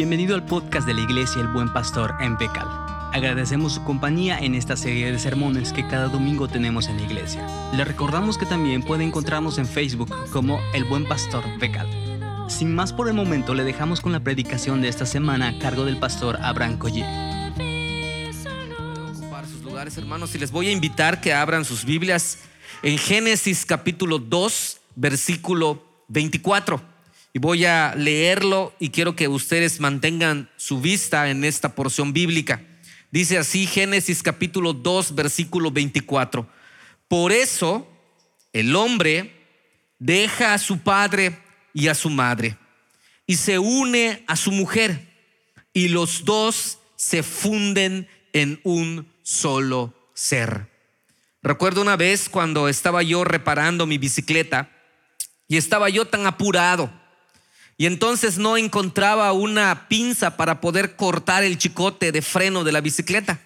Bienvenido al podcast de la Iglesia El Buen Pastor en Becal. Agradecemos su compañía en esta serie de sermones que cada domingo tenemos en la iglesia. Le recordamos que también puede encontrarnos en Facebook como El Buen Pastor Becal. Sin más por el momento, le dejamos con la predicación de esta semana a cargo del pastor Abraham Collie. ocupar sus lugares, hermanos, y les voy a invitar que abran sus Biblias en Génesis capítulo 2, versículo 24. Y voy a leerlo y quiero que ustedes mantengan su vista en esta porción bíblica. Dice así Génesis capítulo 2, versículo 24. Por eso el hombre deja a su padre y a su madre y se une a su mujer y los dos se funden en un solo ser. Recuerdo una vez cuando estaba yo reparando mi bicicleta y estaba yo tan apurado y entonces no encontraba una pinza para poder cortar el chicote de freno de la bicicleta.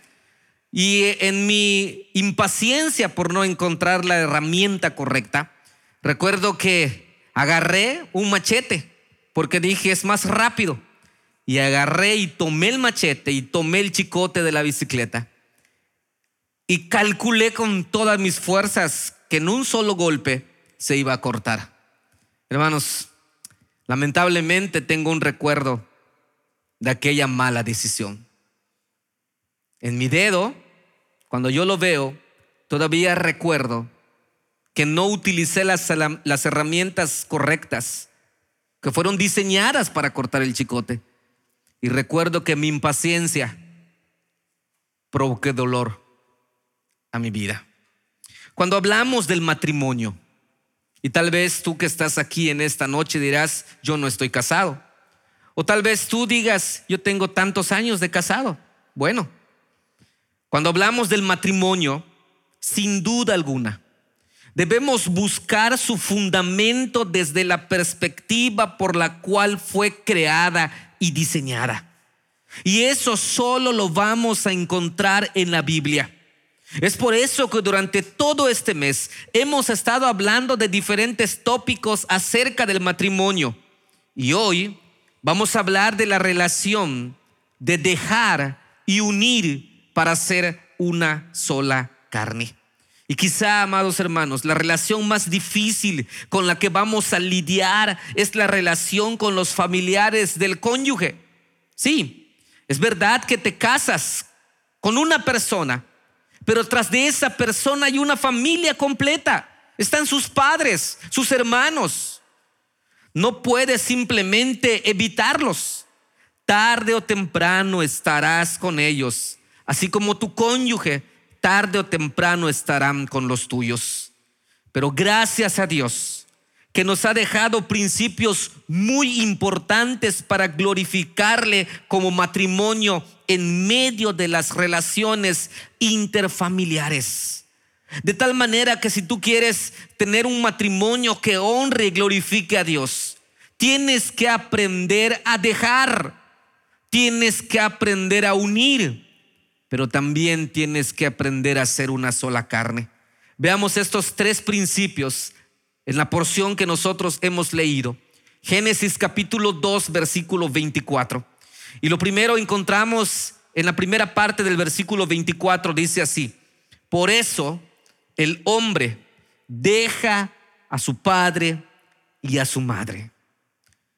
Y en mi impaciencia por no encontrar la herramienta correcta, recuerdo que agarré un machete porque dije es más rápido. Y agarré y tomé el machete y tomé el chicote de la bicicleta. Y calculé con todas mis fuerzas que en un solo golpe se iba a cortar. Hermanos, lamentablemente tengo un recuerdo de aquella mala decisión. En mi dedo, cuando yo lo veo, todavía recuerdo que no utilicé las, las herramientas correctas que fueron diseñadas para cortar el chicote. Y recuerdo que mi impaciencia provoqué dolor a mi vida. Cuando hablamos del matrimonio, y tal vez tú que estás aquí en esta noche dirás, yo no estoy casado. O tal vez tú digas, yo tengo tantos años de casado. Bueno, cuando hablamos del matrimonio, sin duda alguna, debemos buscar su fundamento desde la perspectiva por la cual fue creada y diseñada. Y eso solo lo vamos a encontrar en la Biblia. Es por eso que durante todo este mes hemos estado hablando de diferentes tópicos acerca del matrimonio. Y hoy vamos a hablar de la relación de dejar y unir para ser una sola carne. Y quizá, amados hermanos, la relación más difícil con la que vamos a lidiar es la relación con los familiares del cónyuge. Sí, es verdad que te casas con una persona, pero tras de esa persona hay una familia completa. Están sus padres, sus hermanos. No puedes simplemente evitarlos. Tarde o temprano estarás con ellos, así como tu cónyuge tarde o temprano estarán con los tuyos. Pero gracias a Dios que nos ha dejado principios muy importantes para glorificarle como matrimonio en medio de las relaciones interfamiliares. De tal manera que si tú quieres tener un matrimonio que honre y glorifique a Dios, tienes que aprender a dejar, tienes que aprender a unir, pero también tienes que aprender a ser una sola carne. Veamos estos tres principios en la porción que nosotros hemos leído. Génesis capítulo 2, versículo 24. Y lo primero encontramos en la primera parte del versículo 24, dice así, por eso el hombre deja a su padre y a su madre.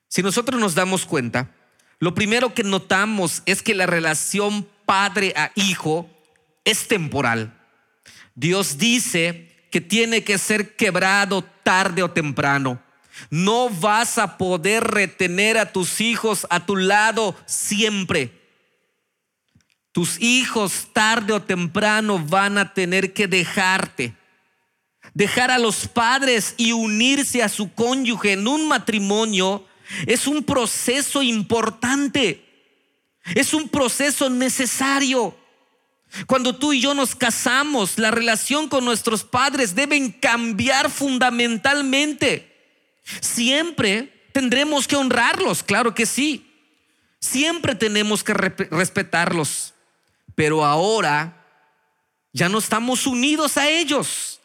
Si nosotros nos damos cuenta, lo primero que notamos es que la relación padre a hijo es temporal. Dios dice que tiene que ser quebrado tarde o temprano. No vas a poder retener a tus hijos a tu lado siempre. Tus hijos tarde o temprano van a tener que dejarte. Dejar a los padres y unirse a su cónyuge en un matrimonio es un proceso importante. Es un proceso necesario. Cuando tú y yo nos casamos, la relación con nuestros padres deben cambiar fundamentalmente. Siempre tendremos que honrarlos, claro que sí. Siempre tenemos que respetarlos. Pero ahora ya no estamos unidos a ellos.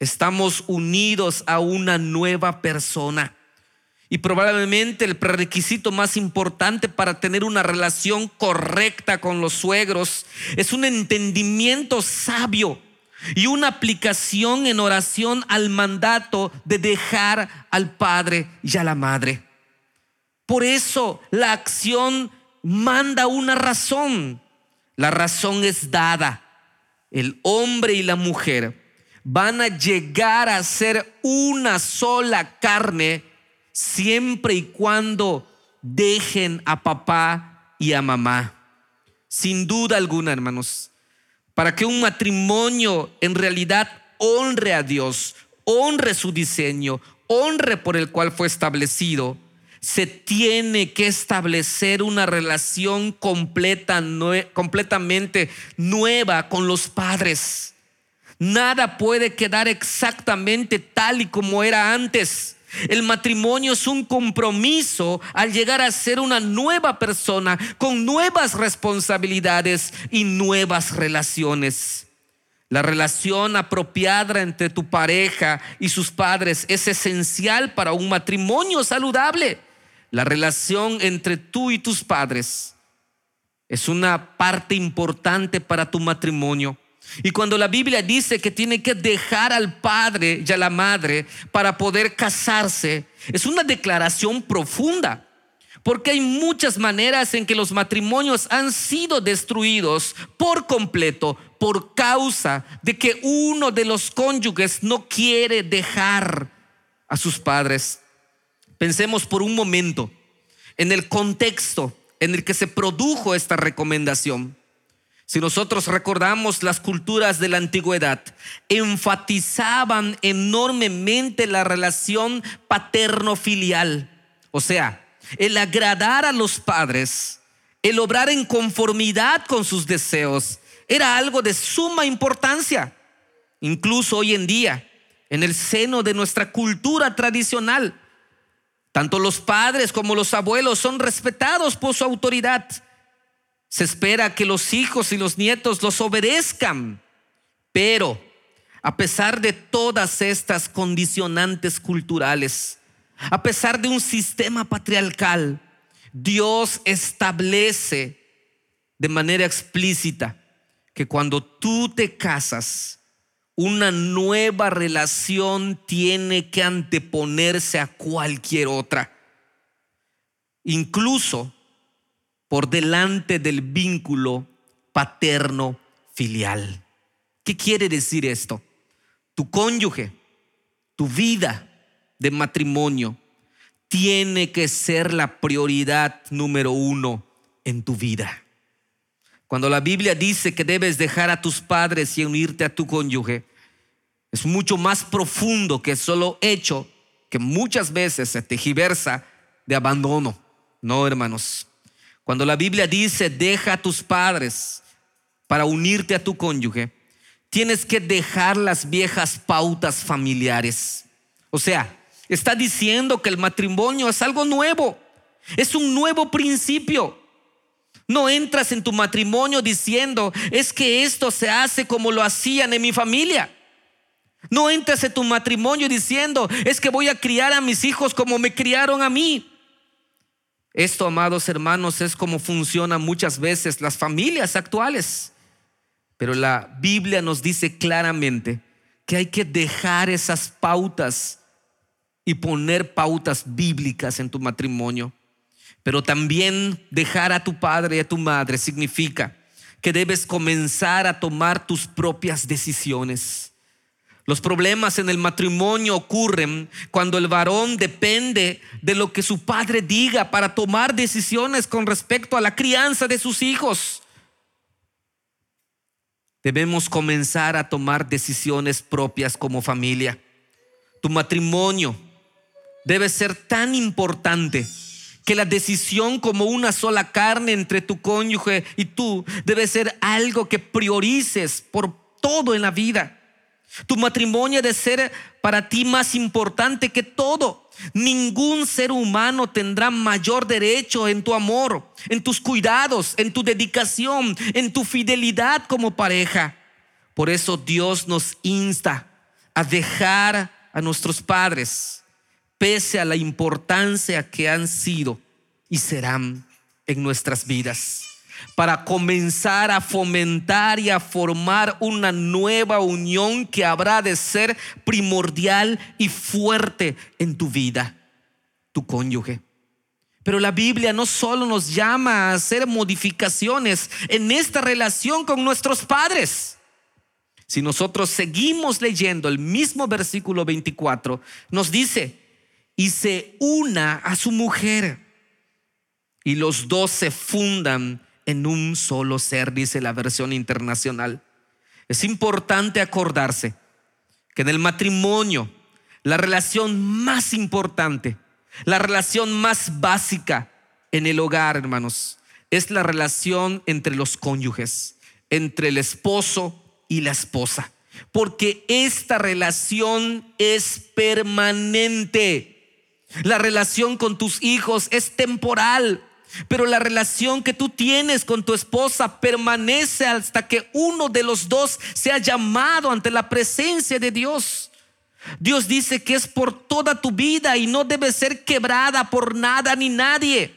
Estamos unidos a una nueva persona. Y probablemente el prerequisito más importante para tener una relación correcta con los suegros es un entendimiento sabio y una aplicación en oración al mandato de dejar al padre y a la madre. Por eso la acción manda una razón. La razón es dada. El hombre y la mujer van a llegar a ser una sola carne siempre y cuando dejen a papá y a mamá. Sin duda alguna, hermanos, para que un matrimonio en realidad honre a Dios, honre su diseño, honre por el cual fue establecido, se tiene que establecer una relación completa, completamente nueva con los padres. Nada puede quedar exactamente tal y como era antes. El matrimonio es un compromiso al llegar a ser una nueva persona con nuevas responsabilidades y nuevas relaciones. La relación apropiada entre tu pareja y sus padres es esencial para un matrimonio saludable. La relación entre tú y tus padres es una parte importante para tu matrimonio. Y cuando la Biblia dice que tiene que dejar al padre y a la madre para poder casarse, es una declaración profunda. Porque hay muchas maneras en que los matrimonios han sido destruidos por completo por causa de que uno de los cónyuges no quiere dejar a sus padres. Pensemos por un momento en el contexto en el que se produjo esta recomendación. Si nosotros recordamos las culturas de la antigüedad, enfatizaban enormemente la relación paterno-filial. O sea, el agradar a los padres, el obrar en conformidad con sus deseos, era algo de suma importancia. Incluso hoy en día, en el seno de nuestra cultura tradicional, tanto los padres como los abuelos son respetados por su autoridad se espera que los hijos y los nietos los obedezcan. Pero a pesar de todas estas condicionantes culturales, a pesar de un sistema patriarcal, Dios establece de manera explícita que cuando tú te casas, una nueva relación tiene que anteponerse a cualquier otra. Incluso por delante del vínculo paterno filial. ¿Qué quiere decir esto? Tu cónyuge, tu vida de matrimonio tiene que ser la prioridad número uno en tu vida. Cuando la Biblia dice que debes dejar a tus padres y unirte a tu cónyuge, es mucho más profundo que solo hecho que muchas veces se tejiversa de abandono. No, hermanos. Cuando la Biblia dice, deja a tus padres para unirte a tu cónyuge, tienes que dejar las viejas pautas familiares. O sea, está diciendo que el matrimonio es algo nuevo, es un nuevo principio. No entras en tu matrimonio diciendo, es que esto se hace como lo hacían en mi familia. No entras en tu matrimonio diciendo, es que voy a criar a mis hijos como me criaron a mí. Esto, amados hermanos, es como funcionan muchas veces las familias actuales. Pero la Biblia nos dice claramente que hay que dejar esas pautas y poner pautas bíblicas en tu matrimonio. Pero también dejar a tu padre y a tu madre significa que debes comenzar a tomar tus propias decisiones. Los problemas en el matrimonio ocurren cuando el varón depende de lo que su padre diga para tomar decisiones con respecto a la crianza de sus hijos. Debemos comenzar a tomar decisiones propias como familia. Tu matrimonio debe ser tan importante que la decisión como una sola carne entre tu cónyuge y tú debe ser algo que priorices por todo en la vida. Tu matrimonio debe ser para ti más importante que todo. Ningún ser humano tendrá mayor derecho en tu amor, en tus cuidados, en tu dedicación, en tu fidelidad como pareja. Por eso Dios nos insta a dejar a nuestros padres pese a la importancia que han sido y serán en nuestras vidas, para comenzar a fomentar y a formar una nueva unión que habrá de ser primordial y fuerte en tu vida, tu cónyuge. Pero la Biblia no solo nos llama a hacer modificaciones en esta relación con nuestros padres. Si nosotros seguimos leyendo el mismo versículo 24, nos dice, y se una a su mujer, y los dos se fundan en un solo ser, dice la versión internacional. Es importante acordarse que en el matrimonio, la relación más importante, la relación más básica en el hogar, hermanos, es la relación entre los cónyuges, entre el esposo y la esposa. Porque esta relación es permanente. La relación con tus hijos es temporal, pero la relación que tú tienes con tu esposa permanece hasta que uno de los dos sea llamado ante la presencia de Dios. Dios dice que es por toda tu vida y no debe ser quebrada por nada ni nadie.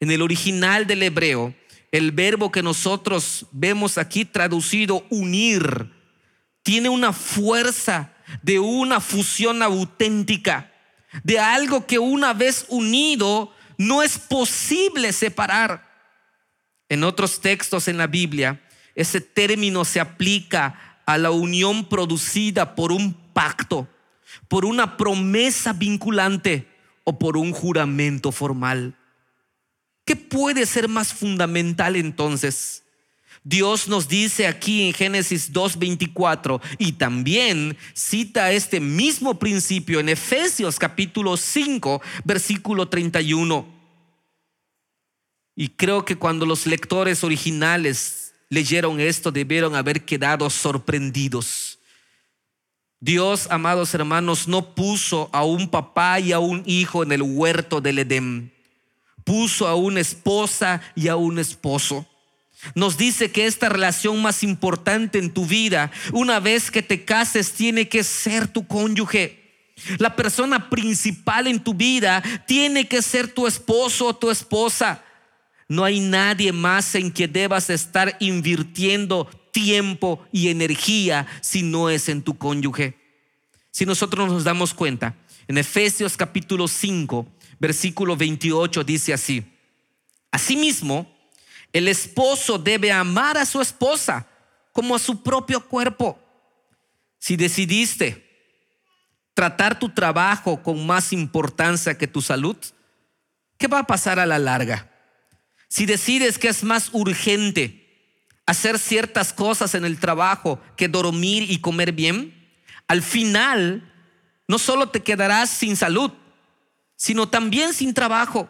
En el original del hebreo, el verbo que nosotros vemos aquí traducido unir tiene una fuerza de una fusión auténtica, de algo que una vez unido no es posible separar. En otros textos en la Biblia, ese término se aplica a la unión producida por un pacto, por una promesa vinculante o por un juramento formal. ¿Qué puede ser más fundamental entonces? Dios nos dice aquí en Génesis 2.24 y también cita este mismo principio en Efesios capítulo 5, versículo 31. Y creo que cuando los lectores originales leyeron esto debieron haber quedado sorprendidos. Dios, amados hermanos, no puso a un papá y a un hijo en el huerto del Edén puso a una esposa y a un esposo. Nos dice que esta relación más importante en tu vida, una vez que te cases, tiene que ser tu cónyuge. La persona principal en tu vida tiene que ser tu esposo o tu esposa. No hay nadie más en que debas estar invirtiendo tiempo y energía si no es en tu cónyuge. Si nosotros nos damos cuenta, en Efesios capítulo 5, versículo 28 dice así, Asimismo, el esposo debe amar a su esposa como a su propio cuerpo. Si decidiste tratar tu trabajo con más importancia que tu salud, ¿qué va a pasar a la larga? Si decides que es más urgente hacer ciertas cosas en el trabajo que dormir y comer bien, al final no solo te quedarás sin salud, sino también sin trabajo.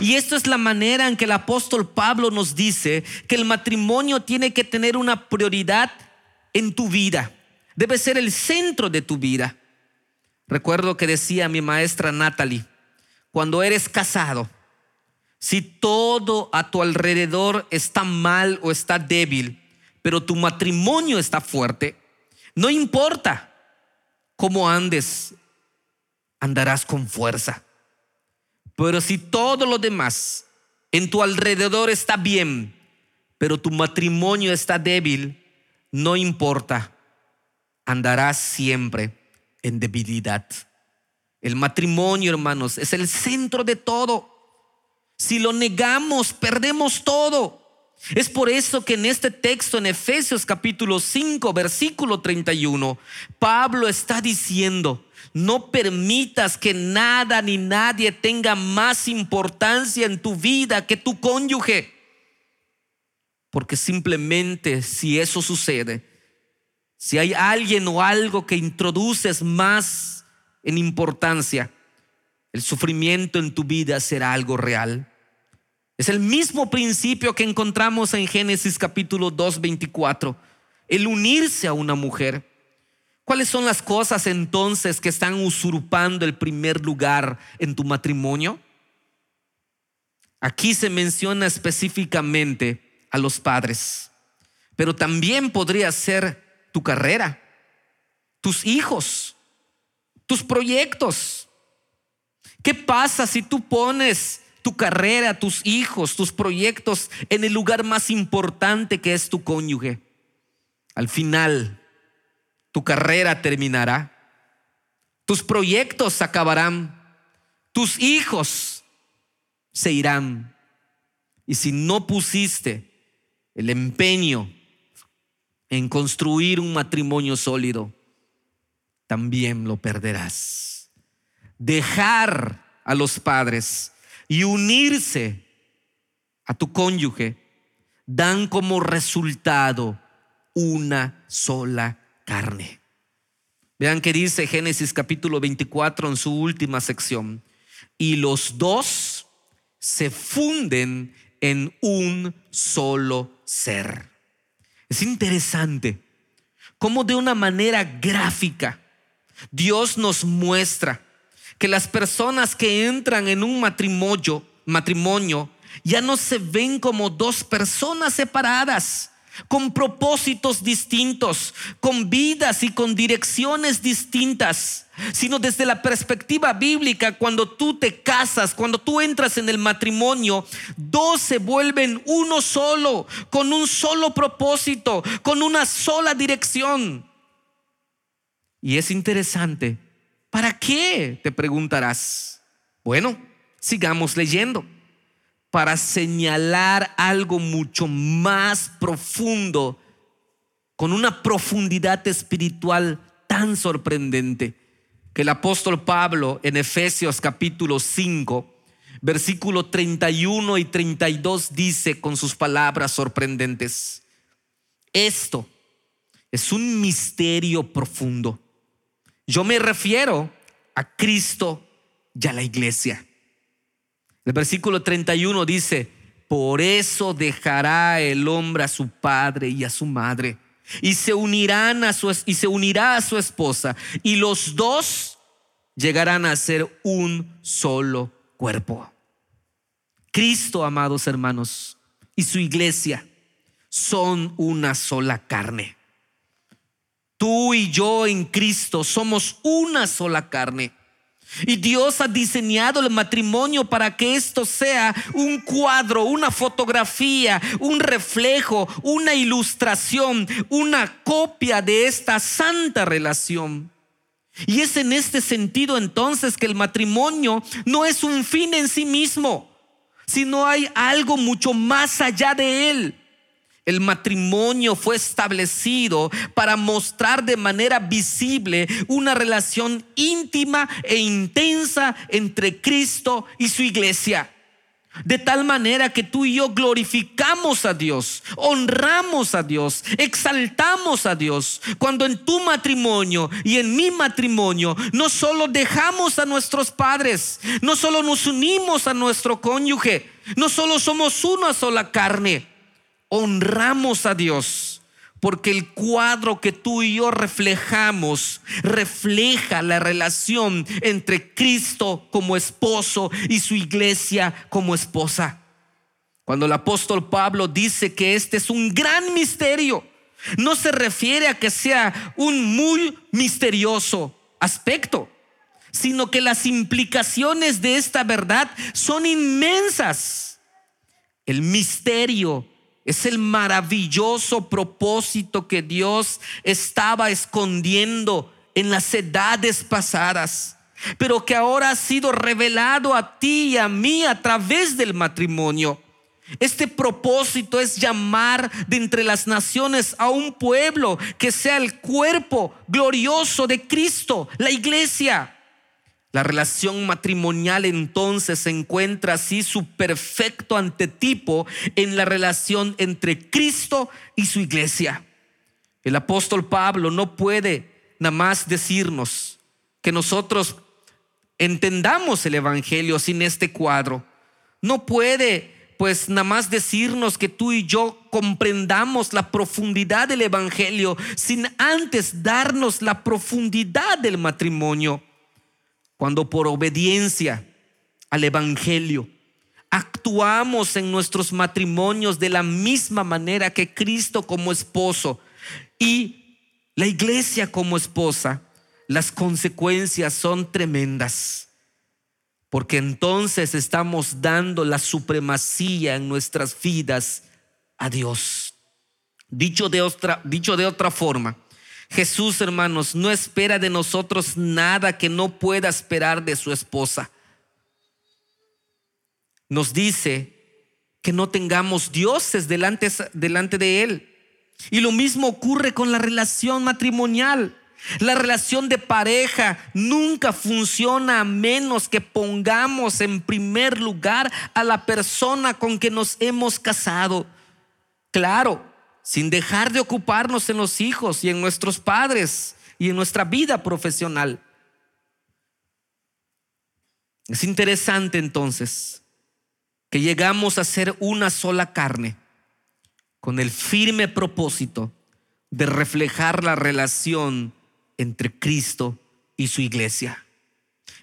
Y esto es la manera en que el apóstol Pablo nos dice que el matrimonio tiene que tener una prioridad en tu vida. Debe ser el centro de tu vida. Recuerdo que decía mi maestra Natalie, cuando eres casado, si todo a tu alrededor está mal o está débil, pero tu matrimonio está fuerte, no importa cómo andes, andarás con fuerza. Pero si todo lo demás en tu alrededor está bien, pero tu matrimonio está débil, no importa, andarás siempre en debilidad. El matrimonio, hermanos, es el centro de todo. Si lo negamos, perdemos todo. Es por eso que en este texto, en Efesios capítulo 5, versículo 31, Pablo está diciendo, no permitas que nada ni nadie tenga más importancia en tu vida que tu cónyuge. Porque simplemente si eso sucede, si hay alguien o algo que introduces más en importancia, el sufrimiento en tu vida será algo real. Es el mismo principio que encontramos en Génesis capítulo 2, 24. El unirse a una mujer. ¿Cuáles son las cosas entonces que están usurpando el primer lugar en tu matrimonio? Aquí se menciona específicamente a los padres, pero también podría ser tu carrera, tus hijos, tus proyectos, ¿Qué pasa si tú pones tu carrera, tus hijos, tus proyectos en el lugar más importante que es tu cónyuge? Al final, tu carrera terminará, tus proyectos acabarán, tus hijos se irán. Y si no pusiste el empeño en construir un matrimonio sólido, también lo perderás. Dejar a los padres y unirse a tu cónyuge dan como resultado una sola carne. Vean que dice Génesis capítulo 24 en su última sección. Y los dos se funden en un solo ser. Es interesante cómo de una manera gráfica Dios nos muestra que las personas que entran en un matrimonio, matrimonio ya no se ven como dos personas separadas, con propósitos distintos, con vidas y con direcciones distintas, sino desde la perspectiva bíblica, cuando tú te casas, cuando tú entras en el matrimonio, dos se vuelven uno solo, con un solo propósito, con una sola dirección. Y es interesante, ¿para qué? Te preguntarás. Bueno, sigamos leyendo para señalar algo mucho más profundo, con una profundidad espiritual tan sorprendente, que el apóstol Pablo en Efesios capítulo 5, versículo 31 y 32 dice con sus palabras sorprendentes, esto es un misterio profundo. Yo me refiero a Cristo y a la iglesia. El versículo 31 dice, por eso dejará el hombre a su padre y a su madre y se unirán a su y se unirá a su esposa y los dos llegarán a ser un solo cuerpo. Cristo, amados hermanos, y su iglesia son una sola carne. Tú y yo en Cristo somos una sola carne. Y Dios ha diseñado el matrimonio para que esto sea un cuadro, una fotografía, un reflejo, una ilustración, una copia de esta santa relación. Y es en este sentido entonces que el matrimonio no es un fin en sí mismo, sino hay algo mucho más allá de él. El matrimonio fue establecido para mostrar de manera visible una relación íntima e intensa entre Cristo y su iglesia. De tal manera que tú y yo glorificamos a Dios, honramos a Dios, exaltamos a Dios. Cuando en tu matrimonio y en mi matrimonio no solo dejamos a nuestros padres, no solo nos unimos a nuestro cónyuge, no solo somos una sola carne, honramos a Dios. Porque el cuadro que tú y yo reflejamos refleja la relación entre Cristo como esposo y su iglesia como esposa. Cuando el apóstol Pablo dice que este es un gran misterio, no se refiere a que sea un muy misterioso aspecto, sino que las implicaciones de esta verdad son inmensas. El misterio es el maravilloso propósito que Dios estaba escondiendo en las edades pasadas, pero que ahora ha sido revelado a ti y a mí a través del matrimonio. Este propósito es llamar de entre las naciones a un pueblo que sea el cuerpo glorioso de Cristo, la iglesia. La relación matrimonial entonces encuentra así su perfecto antetipo en la relación entre Cristo y su iglesia. El apóstol Pablo no puede nada más decirnos que nosotros entendamos el Evangelio sin este cuadro. No puede pues nada más decirnos que tú y yo comprendamos la profundidad del Evangelio sin antes darnos la profundidad del matrimonio cuando por obediencia al Evangelio actuamos en nuestros matrimonios de la misma manera que Cristo como esposo y la iglesia como esposa, las consecuencias son tremendas. porque entonces estamos dando la supremacía en nuestras vidas a Dios. Dicho de otra, dicho de otra forma, Jesús, hermanos, no espera de nosotros nada que no pueda esperar de su esposa. Nos dice que no tengamos dioses delante, delante de Él. Y lo mismo ocurre con la relación matrimonial. La relación de pareja nunca funciona a menos que pongamos en primer lugar a la persona con que nos hemos casado. Claro, sin dejar de ocuparnos en los hijos y en nuestros padres y en nuestra vida profesional. Es interesante entonces que llegamos a ser una sola carne con el firme propósito de reflejar la relación entre Cristo y su iglesia.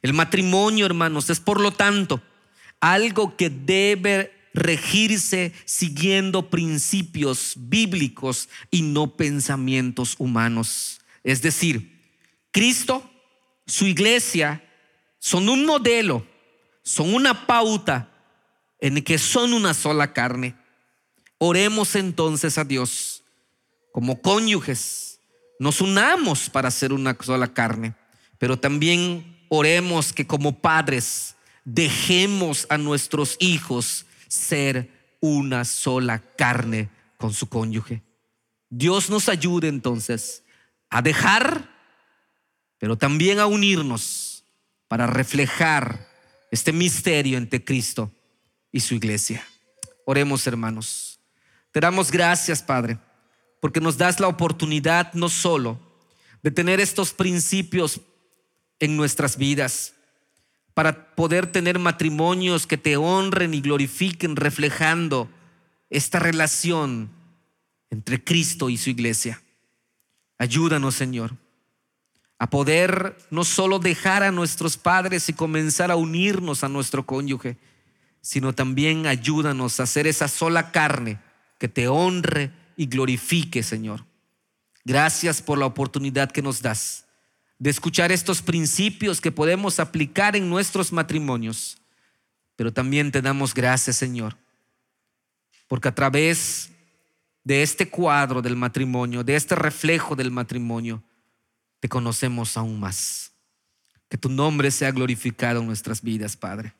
El matrimonio, hermanos, es por lo tanto algo que debe regirse siguiendo principios bíblicos y no pensamientos humanos. Es decir, Cristo, su iglesia, son un modelo, son una pauta en que son una sola carne. Oremos entonces a Dios como cónyuges, nos unamos para ser una sola carne, pero también oremos que como padres dejemos a nuestros hijos ser una sola carne con su cónyuge. Dios nos ayude entonces a dejar, pero también a unirnos para reflejar este misterio entre Cristo y su iglesia. Oremos hermanos. Te damos gracias, Padre, porque nos das la oportunidad no solo de tener estos principios en nuestras vidas, para poder tener matrimonios que te honren y glorifiquen reflejando esta relación entre Cristo y su iglesia. Ayúdanos, Señor, a poder no solo dejar a nuestros padres y comenzar a unirnos a nuestro cónyuge, sino también ayúdanos a hacer esa sola carne que te honre y glorifique, Señor. Gracias por la oportunidad que nos das de escuchar estos principios que podemos aplicar en nuestros matrimonios. Pero también te damos gracias, Señor, porque a través de este cuadro del matrimonio, de este reflejo del matrimonio, te conocemos aún más. Que tu nombre sea glorificado en nuestras vidas, Padre.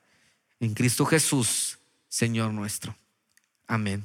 En Cristo Jesús, Señor nuestro. Amén.